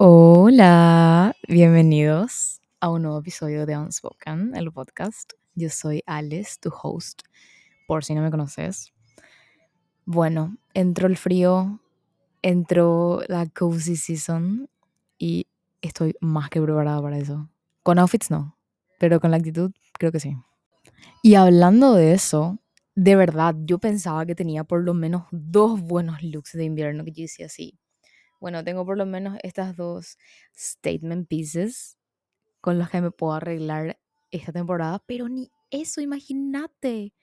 Hola, bienvenidos a un nuevo episodio de Unspoken, el podcast. Yo soy Alice, tu host, por si no me conoces. Bueno, entró el frío, entró la cozy season y estoy más que preparada para eso. Con outfits no, pero con la actitud creo que sí. Y hablando de eso, de verdad, yo pensaba que tenía por lo menos dos buenos looks de invierno que yo hice así bueno, tengo por lo menos estas dos statement pieces con las que me puedo arreglar esta temporada, pero ni eso, imagínate.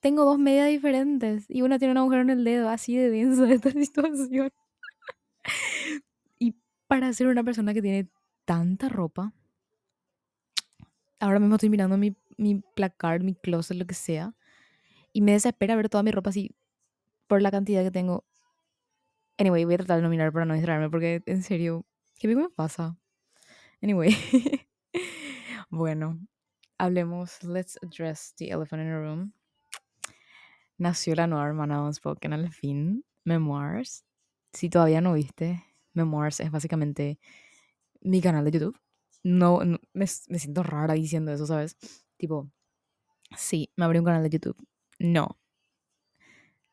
Tengo dos medias diferentes y una tiene un agujero en el dedo, así de denso de esta situación. y para ser una persona que tiene tanta ropa, ahora mismo estoy mirando mi, mi placard, mi closet, lo que sea, y me desespera ver toda mi ropa así por la cantidad que tengo Anyway, voy a tratar de no mirar para no distraerme porque en serio, ¿qué me pasa? Anyway. bueno, hablemos. Let's address the elephant in the room. Nació la nueva hermana Unspoken al fin, Memoirs. Si todavía no viste, Memoirs es básicamente mi canal de YouTube. No, me, me siento rara diciendo eso, ¿sabes? Tipo, sí, me abrí un canal de YouTube. No,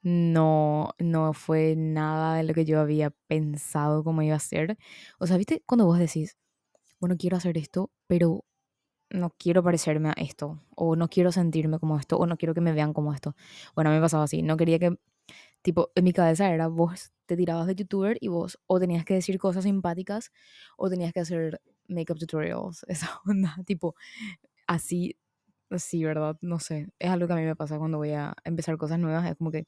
no, no fue nada de lo que yo había pensado cómo iba a ser. O sea, ¿viste? Cuando vos decís, bueno, quiero hacer esto, pero no quiero parecerme a esto, o no quiero sentirme como esto, o no quiero que me vean como esto. Bueno, a mí me pasaba así, no quería que, tipo, en mi cabeza era vos te tirabas de youtuber y vos o tenías que decir cosas simpáticas o tenías que hacer makeup tutorials, esa onda, tipo, así, así, ¿verdad? No sé, es algo que a mí me pasa cuando voy a empezar cosas nuevas, es como que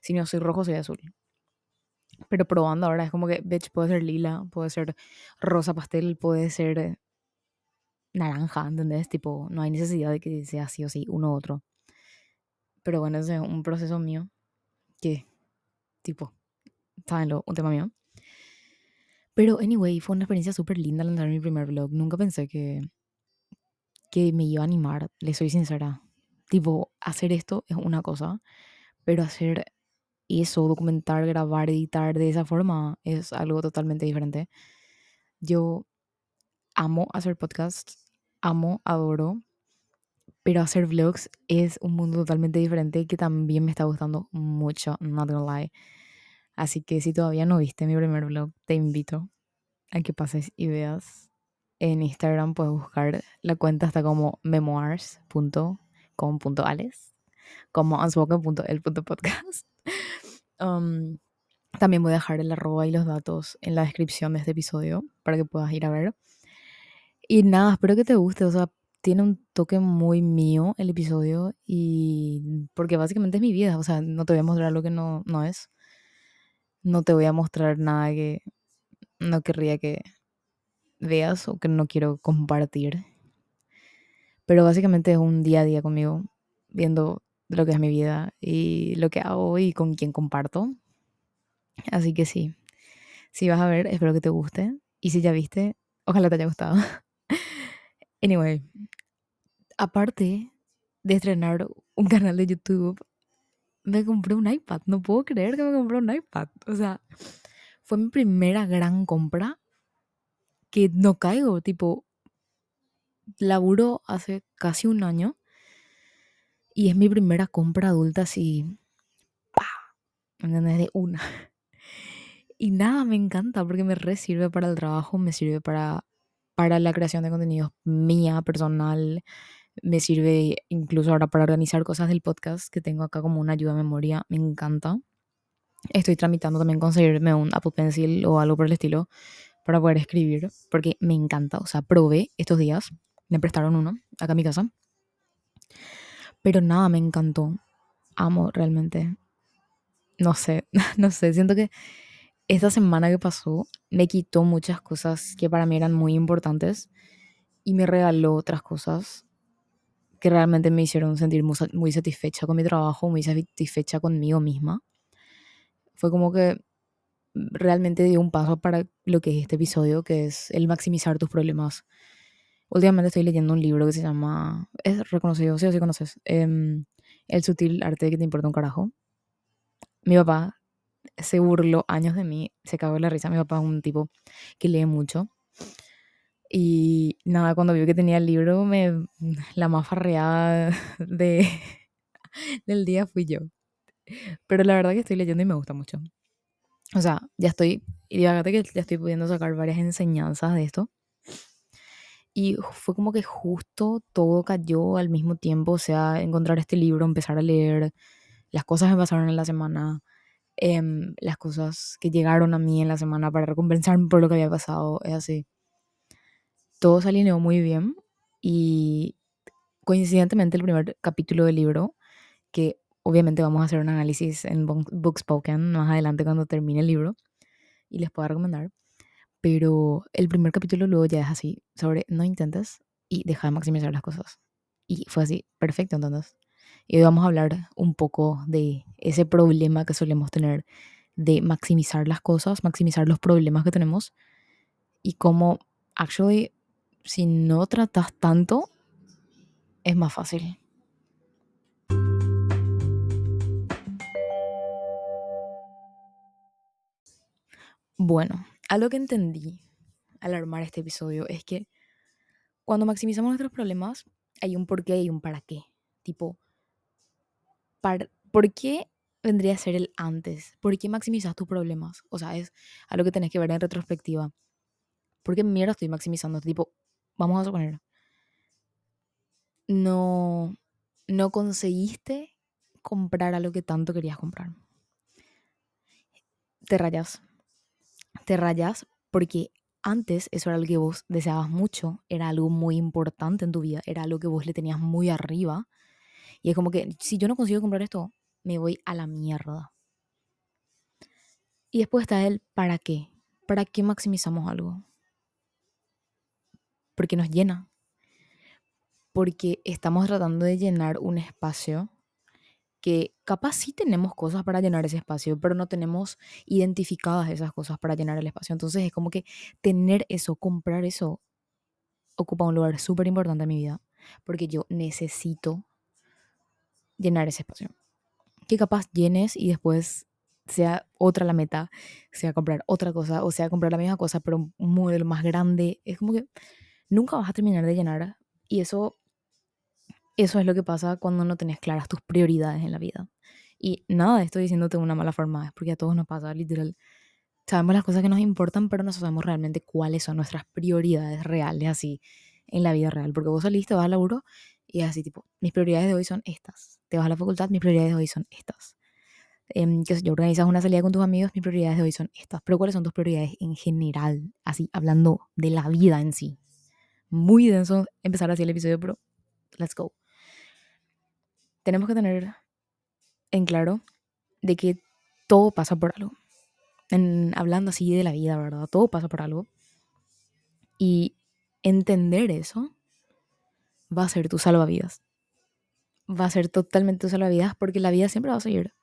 si no soy rojo, soy azul. Pero probando ahora es como que, bitch, puede ser lila, puede ser rosa pastel, puede ser naranja, ¿entendés? Tipo, no hay necesidad de que sea así o así, uno u otro. Pero bueno, ese es un proceso mío que, tipo, lo Un tema mío. Pero, anyway, fue una experiencia súper linda lanzar mi primer vlog. Nunca pensé que, que me iba a animar, le soy sincera. Tipo, hacer esto es una cosa, pero hacer eso, documentar, grabar, editar de esa forma es algo totalmente diferente. Yo amo hacer podcasts, amo, adoro, pero hacer vlogs es un mundo totalmente diferente que también me está gustando mucho, not gonna lie. Así que si todavía no viste mi primer vlog, te invito a que pases y veas. En Instagram puedes buscar la cuenta hasta como memoirs.com.ales como unspoken.el.podcast. Um, también voy a dejar el arroba y los datos en la descripción de este episodio para que puedas ir a ver. Y nada, espero que te guste. O sea, tiene un toque muy mío el episodio y porque básicamente es mi vida. O sea, no te voy a mostrar lo que no, no es. No te voy a mostrar nada que no querría que veas o que no quiero compartir. Pero básicamente es un día a día conmigo, viendo lo que es mi vida y lo que hago y con quién comparto. Así que sí, si vas a ver, espero que te guste. Y si ya viste, ojalá te haya gustado. anyway, aparte de estrenar un canal de YouTube, me compré un iPad. No puedo creer que me compré un iPad. O sea, fue mi primera gran compra que no caigo. Tipo, laburo hace casi un año y es mi primera compra adulta así, pa, De una. Y nada, me encanta porque me re sirve para el trabajo, me sirve para, para la creación de contenidos mía, personal, me sirve incluso ahora para organizar cosas del podcast que tengo acá como una ayuda a memoria, me encanta. Estoy tramitando también conseguirme un Apple Pencil o algo por el estilo para poder escribir, porque me encanta. O sea, probé estos días, me prestaron uno acá en mi casa pero nada, me encantó. Amo realmente. No sé, no sé, siento que esta semana que pasó me quitó muchas cosas que para mí eran muy importantes y me regaló otras cosas que realmente me hicieron sentir muy, satisfecha con mi trabajo, muy satisfecha conmigo misma. Fue como que realmente dio un paso para lo que es este episodio, que es el maximizar tus problemas Últimamente estoy leyendo un libro que se llama, es reconocido, sí o sí conoces, em, El sutil arte de que te importa un carajo. Mi papá se burló años de mí, se cagó la risa. Mi papá es un tipo que lee mucho. Y nada, cuando vio que tenía el libro, me, la más farreada de, del día fui yo. Pero la verdad que estoy leyendo y me gusta mucho. O sea, ya estoy, y fíjate que ya estoy pudiendo sacar varias enseñanzas de esto. Y fue como que justo todo cayó al mismo tiempo, o sea, encontrar este libro, empezar a leer, las cosas que pasaron en la semana, em, las cosas que llegaron a mí en la semana para recompensarme por lo que había pasado, es así. Todo se alineó muy bien y coincidentemente el primer capítulo del libro, que obviamente vamos a hacer un análisis en Bookspoken más adelante cuando termine el libro y les pueda recomendar, pero el primer capítulo luego ya es así, sobre no intentes y deja de maximizar las cosas. Y fue así, perfecto entonces. Y hoy vamos a hablar un poco de ese problema que solemos tener de maximizar las cosas, maximizar los problemas que tenemos y cómo, actually, si no tratas tanto, es más fácil. Bueno, algo que entendí al armar este episodio es que cuando maximizamos nuestros problemas, hay un porqué y un para qué. Tipo, ¿por qué vendría a ser el antes? ¿Por qué maximizas tus problemas? O sea, es algo que tenés que ver en retrospectiva. ¿Por qué mierda estoy maximizando? Tipo, vamos a suponer, no, no conseguiste comprar algo que tanto querías comprar. Te rayas. Te rayas porque antes eso era algo que vos deseabas mucho, era algo muy importante en tu vida, era algo que vos le tenías muy arriba. Y es como que si yo no consigo comprar esto, me voy a la mierda. Y después está el para qué. ¿Para qué maximizamos algo? Porque nos llena. Porque estamos tratando de llenar un espacio que capaz sí tenemos cosas para llenar ese espacio, pero no tenemos identificadas esas cosas para llenar el espacio. Entonces es como que tener eso, comprar eso, ocupa un lugar súper importante en mi vida, porque yo necesito llenar ese espacio. Que capaz llenes y después sea otra la meta, sea comprar otra cosa, o sea comprar la misma cosa, pero un modelo más grande. Es como que nunca vas a terminar de llenar. Y eso eso es lo que pasa cuando no tenés claras tus prioridades en la vida. Y nada, estoy diciéndote una mala forma, es porque a todos nos pasa, literal. Sabemos las cosas que nos importan, pero no sabemos realmente cuáles son nuestras prioridades reales así en la vida real. Porque vos saliste, vas al laburo y es así, tipo, mis prioridades de hoy son estas. Te vas a la facultad, mis prioridades de hoy son estas. Eh, yo organizas una salida con tus amigos, mis prioridades de hoy son estas. Pero ¿cuáles son tus prioridades en general? Así, hablando de la vida en sí. Muy denso empezar así el episodio, pero let's go tenemos que tener en claro de que todo pasa por algo. En, hablando así de la vida, ¿verdad? Todo pasa por algo. Y entender eso va a ser tu salvavidas. Va a ser totalmente tu salvavidas porque la vida siempre va a seguir.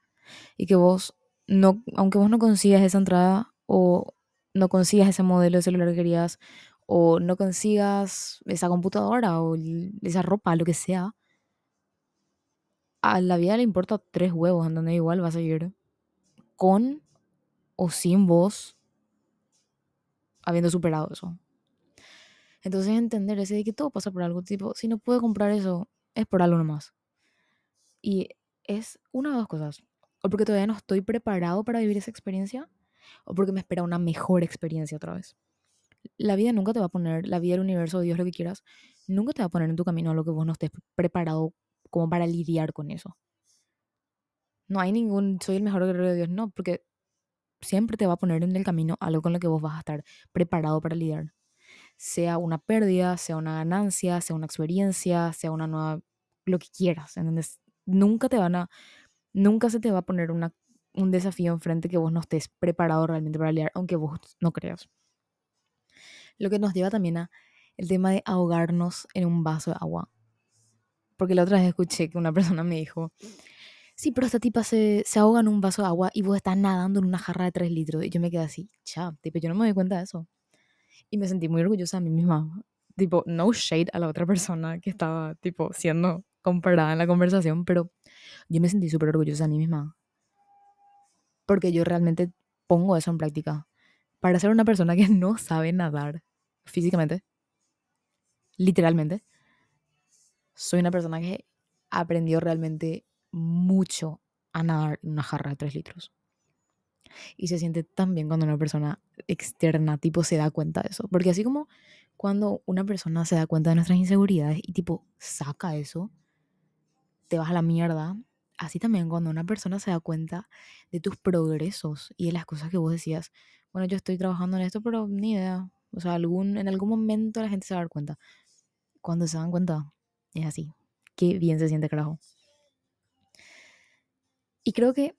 Y que vos, no, aunque vos no consigas esa entrada o no consigas ese modelo de celular que querías o no consigas esa computadora o esa ropa, lo que sea, a la vida le importa tres huevos, en donde igual va a seguir con o sin vos habiendo superado eso. Entonces entender ese de que todo pasa por algo, tipo, si no puedo comprar eso, es por algo nomás. Y es una de dos cosas. O porque todavía no estoy preparado para vivir esa experiencia, o porque me espera una mejor experiencia otra vez. La vida nunca te va a poner, la vida, el universo, Dios, lo que quieras, nunca te va a poner en tu camino a lo que vos no estés preparado como para lidiar con eso. No hay ningún, soy el mejor guerrero de Dios, no, porque siempre te va a poner en el camino algo con lo que vos vas a estar preparado para lidiar. Sea una pérdida, sea una ganancia, sea una experiencia, sea una nueva, lo que quieras, ¿entendés? Nunca te van a, nunca se te va a poner una, un desafío enfrente que vos no estés preparado realmente para lidiar, aunque vos no creas. Lo que nos lleva también a el tema de ahogarnos en un vaso de agua. Porque la otra vez escuché que una persona me dijo, sí, pero esta tipa se, se ahoga en un vaso de agua y vos estás nadando en una jarra de 3 litros. Y yo me quedé así, cha, tipo, yo no me doy cuenta de eso. Y me sentí muy orgullosa de mí misma. Tipo, no shade a la otra persona que estaba, tipo, siendo comparada en la conversación, pero yo me sentí súper orgullosa de mí misma. porque yo realmente pongo eso en práctica. Para ser una persona que no sabe nadar físicamente, literalmente, soy una persona que aprendió realmente mucho a nadar en una jarra de 3 litros. Y se siente tan bien cuando una persona externa, tipo, se da cuenta de eso. Porque así como cuando una persona se da cuenta de nuestras inseguridades y, tipo, saca eso, te vas a la mierda. Así también cuando una persona se da cuenta de tus progresos y de las cosas que vos decías, bueno, yo estoy trabajando en esto, pero ni idea. O sea, algún, en algún momento la gente se va a dar cuenta. Cuando se dan cuenta, es así. Qué bien se siente, carajo. Y creo que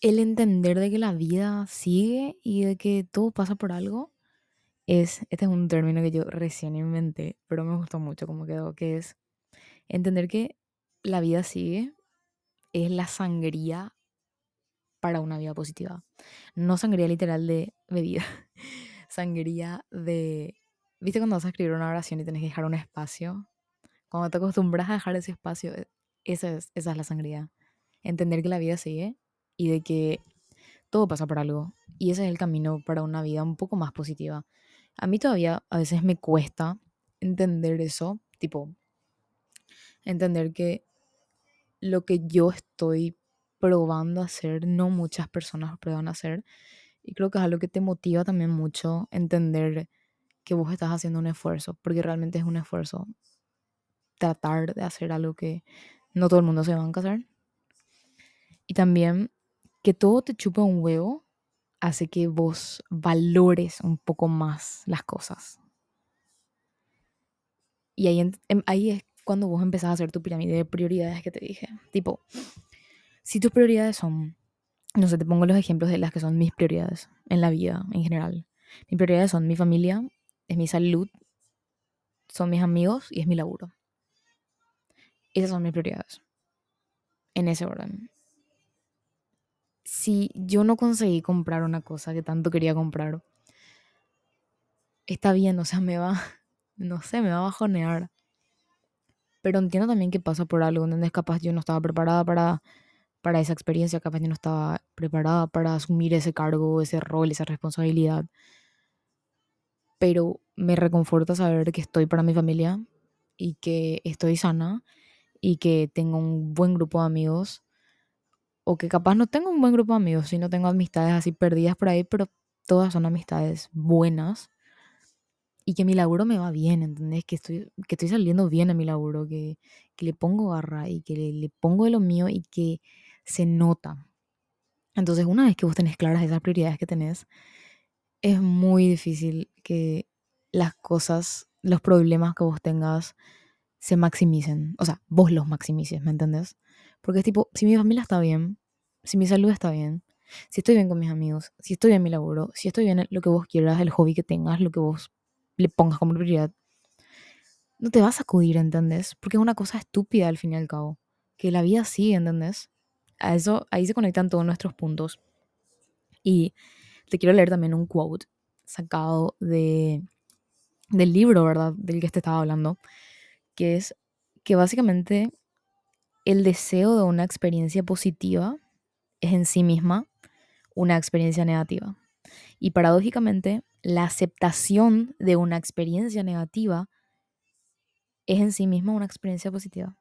el entender de que la vida sigue y de que todo pasa por algo es, este es un término que yo recién inventé, pero me gustó mucho como quedó, que es entender que la vida sigue es la sangría para una vida positiva. No sangría literal de bebida, sangría de... ¿Viste cuando vas a escribir una oración y tienes que dejar un espacio? Cuando te acostumbras a dejar ese espacio, e, esa es, esa es la sangría. Entender que la vida sigue y de que todo pasa por algo. Y ese es el camino para una vida un poco más positiva. A mí todavía a veces me cuesta entender eso, tipo, entender que lo que yo estoy probando hacer, no muchas personas prueban a hacer. Y creo que es algo que te motiva también mucho entender que vos estás haciendo un esfuerzo, porque realmente es un esfuerzo tratar de hacer algo que no todo el mundo se va a hacer. Y también que todo te chupa un huevo hace que vos valores un poco más las cosas. Y ahí, em, ahí es cuando vos empezás a hacer tu pirámide de prioridades que te dije. Tipo, si tus prioridades son, no sé, te pongo los ejemplos de las que son mis prioridades en la vida en general. Mis prioridades son mi familia, es mi salud, son mis amigos y es mi laburo. Esas son mis prioridades. En ese orden si yo no conseguí comprar una cosa que tanto quería comprar, está bien, o sea, me va, no sé, me va a bajonear. Pero entiendo también que pasa por algo, donde capaz yo no estaba preparada para, para esa experiencia, capaz yo no estaba preparada para asumir ese cargo, ese rol, esa responsabilidad. Pero me reconforta saber que estoy para mi familia y que estoy sana y que tengo un buen grupo de amigos o que capaz no tengo un buen grupo de amigos, no tengo amistades así perdidas por ahí, pero todas son amistades buenas y que mi laburo me va bien, ¿entendés? Que estoy, que estoy saliendo bien a mi laburo, que, que le pongo garra y que le, pongo de lo mío y que se nota. Entonces, una vez que vos tenés claras esas prioridades que tenés, es muy difícil que las cosas, los problemas que vos tengas se maximicen. O sea, vos los maximices, ¿me entendés? Porque es tipo, si mi familia está bien, si mi salud está bien, si estoy bien con mis amigos, si estoy bien en mi laburo, si estoy bien en lo que vos quieras, el hobby que tengas, lo que vos le pongas como prioridad, no te vas a acudir, ¿entendés? Porque es una cosa estúpida al fin y al cabo. Que la vida sigue, ¿entendés? A eso, ahí se conectan todos nuestros puntos. Y te quiero leer también un quote sacado de, del libro, ¿verdad? Del que te estaba hablando. Que es que básicamente el deseo de una experiencia positiva es en sí misma una experiencia negativa. Y paradójicamente, la aceptación de una experiencia negativa es en sí misma una experiencia positiva.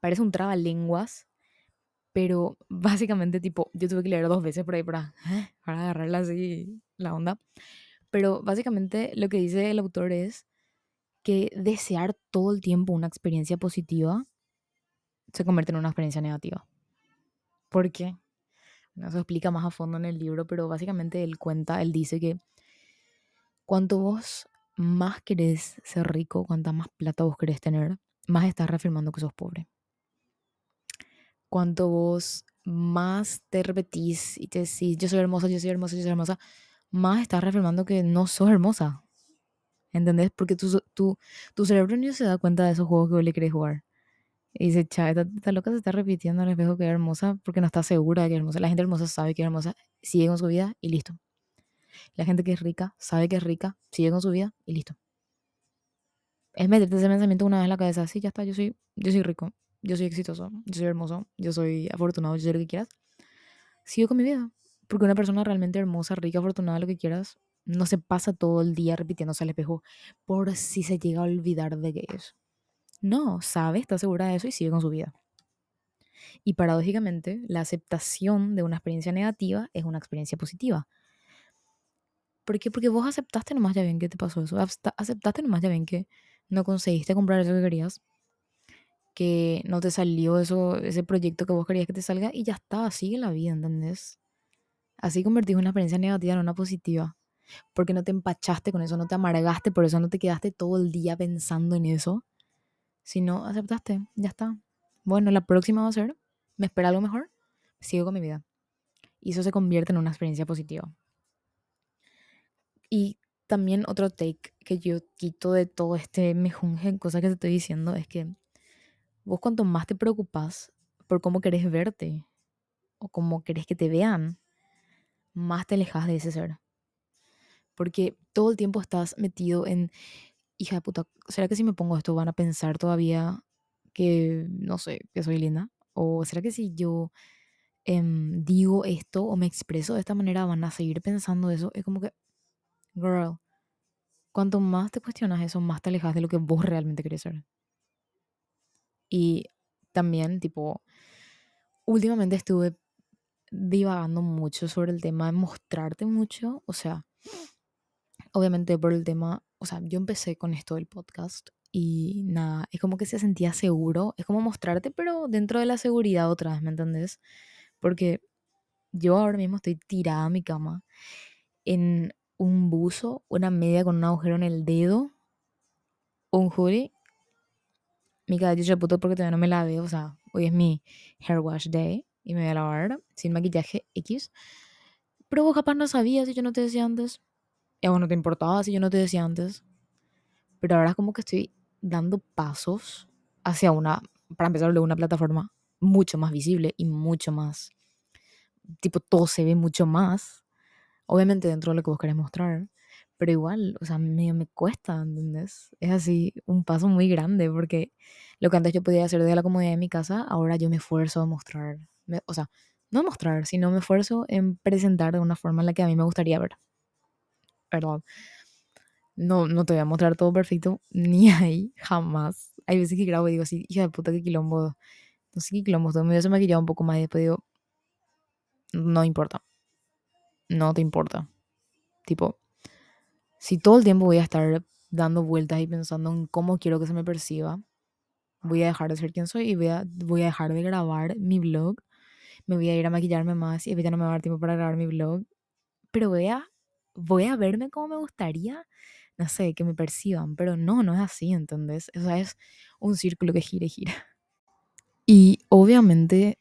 Parece un trabalenguas, pero básicamente, tipo, yo tuve que leer dos veces por ahí para, para agarrarla así la onda. Pero básicamente lo que dice el autor es que desear todo el tiempo una experiencia positiva se convierte en una experiencia negativa. ¿Por qué? No se explica más a fondo en el libro, pero básicamente él cuenta, él dice que cuanto vos más querés ser rico, cuanta más plata vos querés tener, más estás reafirmando que sos pobre. Cuanto vos más te repetís y te decís, yo soy hermosa, yo soy hermosa, yo soy hermosa, más estás reafirmando que no sos hermosa. ¿Entendés? Porque tu, tu, tu cerebro no se da cuenta de esos juegos que vos le querés jugar. Y dice, chava, esta, loca se está repitiendo al espejo que es hermosa porque no está segura de que es hermosa. La gente hermosa sabe que es hermosa, sigue con su vida y listo. La gente que es rica sabe que es rica, sigue con su vida y listo. Es meterte ese pensamiento una vez en la cabeza, sí, ya está, yo soy, yo soy rico, yo soy exitoso, yo soy hermoso, yo soy afortunado, yo soy lo que quieras. Sigo con mi vida, Porque una persona realmente hermosa, rica, afortunada, lo que quieras, no se pasa todo el día repitiéndose al espejo por si se llega a olvidar de qué es. No, sabe, está segura de eso y sigue con su vida. Y paradójicamente, la aceptación de una experiencia negativa es una experiencia positiva. ¿Por qué? Porque vos aceptaste nomás ya bien que te pasó eso. Aceptaste nomás ya bien que no conseguiste comprar eso que querías. Que no te salió eso, ese proyecto que vos querías que te salga y ya está, sigue la vida, ¿entendés? Así convertís una experiencia negativa en una positiva. Porque no te empachaste con eso, no te amargaste, por eso no te quedaste todo el día pensando en eso. Sino aceptaste, ya está. Bueno, la próxima va a ser, me espera algo mejor, sigo con mi vida. Y eso se convierte en una experiencia positiva. Y también otro take que yo quito de todo este mejunje en cosas que te estoy diciendo es que vos cuanto más te preocupas por cómo querés verte o cómo querés que te vean, más te alejas de ese ser. Porque todo el tiempo estás metido en, hija de puta, ¿será que si me pongo esto van a pensar todavía que, no sé, que soy linda? ¿O será que si yo em, digo esto o me expreso de esta manera van a seguir pensando eso? Es como que, girl, cuanto más te cuestionas eso, más te alejas de lo que vos realmente querés ser. Y también, tipo, últimamente estuve divagando mucho sobre el tema de mostrarte mucho, o sea, obviamente por el tema, o sea, yo empecé con esto del podcast y nada, es como que se sentía seguro, es como mostrarte, pero dentro de la seguridad otra vez, ¿me entendés? Porque yo ahora mismo estoy tirada a mi cama en un buzo, una media con un agujero en el dedo, un hoodie, mi cabello de puto porque todavía no me la veo, o sea, hoy es mi hair wash day y me voy a lavar sin maquillaje X. Pero vos capaz no sabías si yo no te decía antes. Y a vos no te importaba si yo no te decía antes. Pero ahora es como que estoy dando pasos hacia una, para empezar, una plataforma mucho más visible y mucho más, tipo, todo se ve mucho más. Obviamente dentro de lo que vos querés mostrar. Pero igual, o sea, me, me cuesta, ¿entendés? Es así un paso muy grande porque lo que antes yo podía hacer desde la comodidad de mi casa, ahora yo me esfuerzo a mostrar o sea, no mostrar, sino me esfuerzo en presentar de una forma en la que a mí me gustaría ver. Perdón. No, no te voy a mostrar todo perfecto, ni ahí, jamás. Hay veces que grabo y digo así, hija de puta, qué quilombo. No sé qué quilombo, todo me hubiese maquillado un poco más y después digo, no importa. No te importa. Tipo, si todo el tiempo voy a estar dando vueltas y pensando en cómo quiero que se me perciba, voy a dejar de ser quien soy y voy a, voy a dejar de grabar mi blog me voy a ir a maquillarme más y ya no me va a dar tiempo para grabar mi blog. Pero voy voy a verme como me gustaría, no sé, que me perciban, pero no, no es así, ¿entendés? O sea, es un círculo que gira y gira. Y obviamente,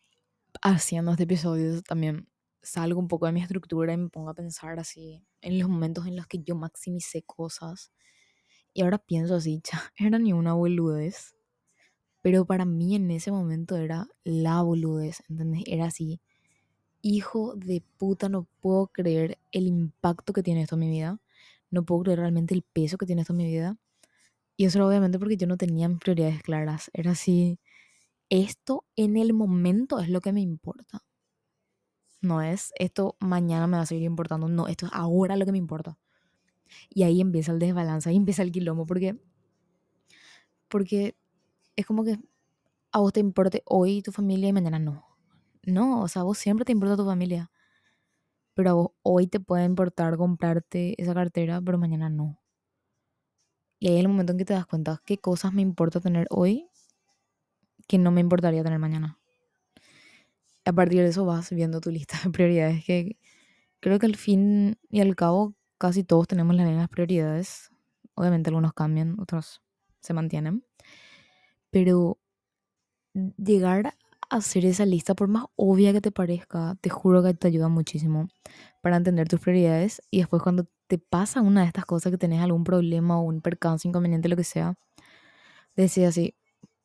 haciendo este episodio también salgo un poco de mi estructura y me pongo a pensar así en los momentos en los que yo maximicé cosas. Y ahora pienso así, ya, era ni una boludez. Pero para mí en ese momento era la boludez, ¿entendés? Era así, hijo de puta, no puedo creer el impacto que tiene esto en mi vida. No puedo creer realmente el peso que tiene esto en mi vida. Y eso era obviamente porque yo no tenía mis prioridades claras. Era así, esto en el momento es lo que me importa. No es esto mañana me va a seguir importando. No, esto es ahora lo que me importa. Y ahí empieza el desbalance, ahí empieza el quilombo, porque, porque es como que a vos te importe hoy tu familia y mañana no. No, o sea, vos siempre te importa tu familia. Pero a vos hoy te puede importar comprarte esa cartera, pero mañana no. Y ahí es el momento en que te das cuenta qué cosas me importa tener hoy que no me importaría tener mañana. A partir de eso vas viendo tu lista de prioridades que creo que al fin y al cabo casi todos tenemos las mismas prioridades. Obviamente algunos cambian, otros se mantienen. Pero llegar hacer esa lista, por más obvia que te parezca, te juro que te ayuda muchísimo para entender tus prioridades. Y después cuando te pasa una de estas cosas que tenés algún problema o un percance, inconveniente, lo que sea, decís así,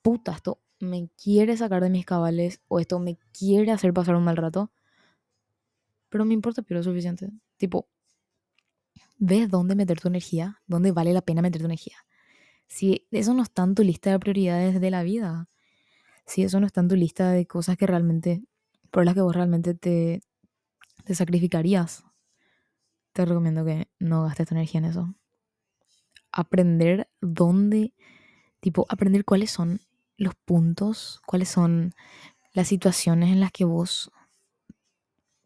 puta, esto me quiere sacar de mis cabales o esto me quiere hacer pasar un mal rato, pero me importa, pero es suficiente. Tipo, ves dónde meter tu energía, dónde vale la pena meter tu energía si eso no está en tu lista de prioridades de la vida, si eso no está en tu lista de cosas que realmente, por las que vos realmente te te sacrificarías. Te recomiendo que no gastes tu energía en eso. Aprender dónde, tipo, aprender cuáles son los puntos, cuáles son las situaciones en las que vos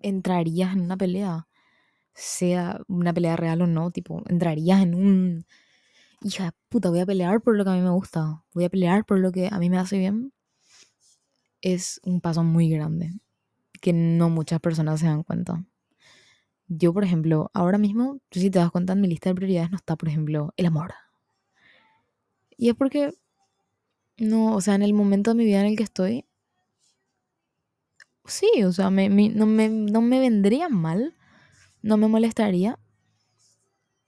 entrarías en una pelea, sea una pelea real o no, tipo, entrarías en un, hija de puta, voy a pelear por lo que a mí me gusta, voy a pelear por lo que a mí me hace bien, es un paso muy grande que no muchas personas se dan cuenta. Yo, por ejemplo, ahora mismo, si te das cuenta, en mi lista de prioridades no está, por ejemplo, el amor. Y es porque, no, o sea, en el momento de mi vida en el que estoy, sí, o sea, me, no, me, no me vendría mal, no me molestaría.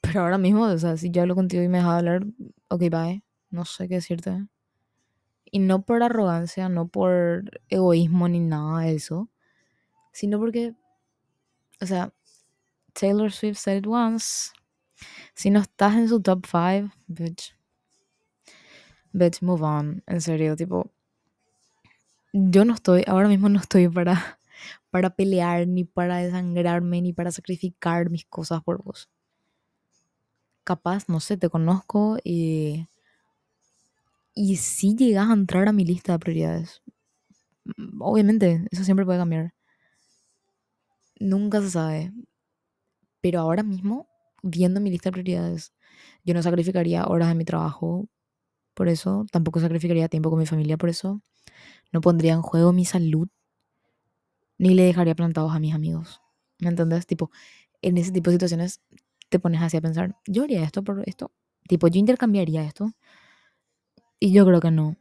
Pero ahora mismo, o sea, si yo hablo contigo y me dejas hablar, ok, bye, no sé qué decirte. Y no por arrogancia, no por egoísmo ni nada de eso, sino porque, o sea, Taylor Swift said it once. Si no estás en su top 5, bitch. Bitch, move on. En serio, tipo. Yo no estoy, ahora mismo no estoy para, para pelear, ni para desangrarme, ni para sacrificar mis cosas por vos. Capaz, no sé, te conozco y. Y si llegas a entrar a mi lista de prioridades. Obviamente, eso siempre puede cambiar. Nunca se sabe. Pero ahora mismo, viendo mi lista de prioridades, yo no sacrificaría horas de mi trabajo por eso, tampoco sacrificaría tiempo con mi familia por eso, no pondría en juego mi salud, ni le dejaría plantados a mis amigos. ¿Me entiendes? Tipo, en ese tipo de situaciones te pones así a pensar, yo haría esto por esto. Tipo, yo intercambiaría esto. Y yo creo que no.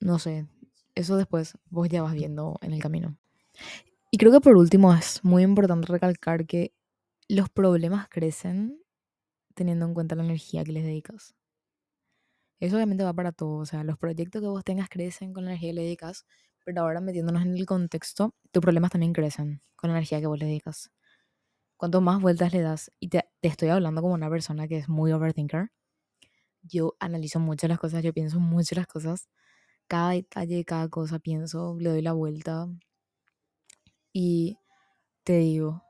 No sé. Eso después vos ya vas viendo en el camino. Y creo que por último es muy importante recalcar que los problemas crecen teniendo en cuenta la energía que les dedicas. Eso obviamente va para todo, o sea, los proyectos que vos tengas crecen con la energía que le dedicas, pero ahora metiéndonos en el contexto, tus problemas también crecen con la energía que vos le dedicas. Cuanto más vueltas le das, y te, te estoy hablando como una persona que es muy overthinker, yo analizo mucho las cosas, yo pienso mucho las cosas, cada detalle, cada cosa pienso, le doy la vuelta y te digo,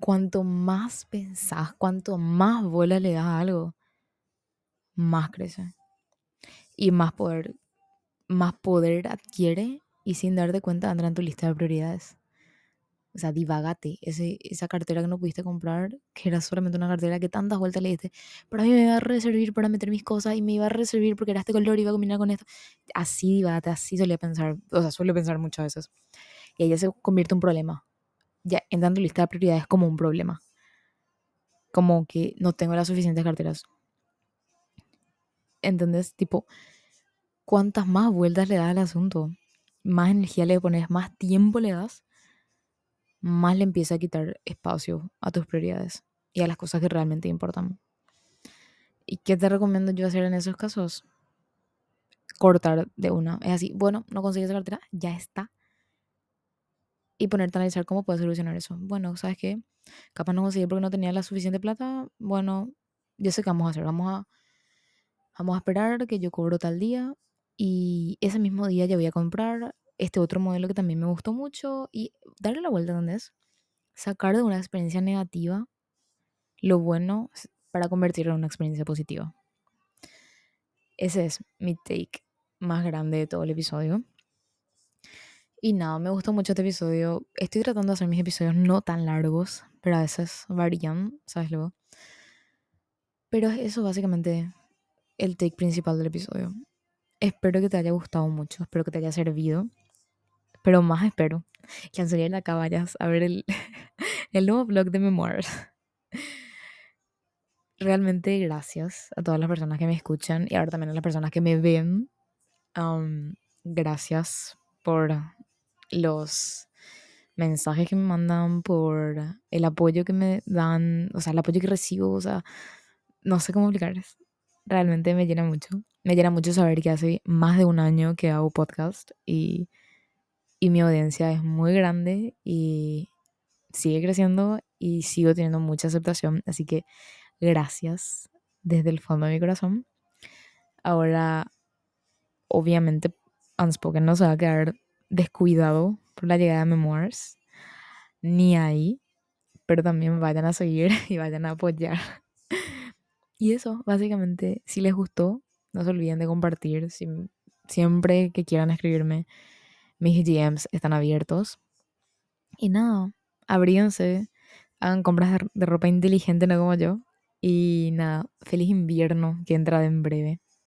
cuanto más pensás, cuanto más bola le das a algo, más crece. Y más poder, más poder adquiere y sin darte cuenta entra en tu lista de prioridades. O sea, divagate. Ese, esa cartera que no pudiste comprar, que era solamente una cartera que tantas vueltas le diste, para mí me iba a reservir para meter mis cosas y me iba a reservir porque era este color y iba a combinar con esto. Así divagate, así solía pensar. O sea, suelo pensar muchas veces. Y ahí ya se convierte en un problema ya en tu lista de prioridades como un problema. Como que no tengo las suficientes carteras. ¿Entendés? Tipo, cuantas más vueltas le das al asunto, más energía le pones, más tiempo le das, más le empieza a quitar espacio a tus prioridades y a las cosas que realmente importan. ¿Y qué te recomiendo yo hacer en esos casos? Cortar de una. Es así, bueno, no consigues esa cartera, ya está y ponerte a analizar cómo puedes solucionar eso. Bueno, ¿sabes qué? Capaz no conseguí porque no tenía la suficiente plata. Bueno, yo sé qué vamos a hacer. Vamos a, vamos a esperar que yo cobro tal día y ese mismo día ya voy a comprar este otro modelo que también me gustó mucho y darle la vuelta, ¿entendés? Sacar de una experiencia negativa lo bueno para convertirlo en una experiencia positiva. Ese es mi take más grande de todo el episodio. Y nada, me gustó mucho este episodio. Estoy tratando de hacer mis episodios no tan largos, pero a veces varían, ¿sabes luego? Pero es eso básicamente el take principal del episodio. Espero que te haya gustado mucho, espero que te haya servido. Pero más espero que acá vayas a ver el, el nuevo blog de Memoirs. Realmente gracias a todas las personas que me escuchan y ahora también a las personas que me ven. gracias por los mensajes que me mandan, por el apoyo que me dan, o sea, el apoyo que recibo, o sea, no sé cómo explicarles. Realmente me llena mucho. Me llena mucho saber que hace más de un año que hago podcast y, y mi audiencia es muy grande y sigue creciendo y sigo teniendo mucha aceptación. Así que gracias desde el fondo de mi corazón. Ahora, obviamente, Unspoken no se va a quedar descuidado por la llegada de Memoirs. ni ahí, pero también vayan a seguir y vayan a apoyar. Y eso, básicamente, si les gustó, no se olviden de compartir. siempre que quieran escribirme, mis DMs están abiertos. Y nada, abríense, hagan compras de, ropa inteligente, no como yo. Y nada, feliz invierno que entra en breve.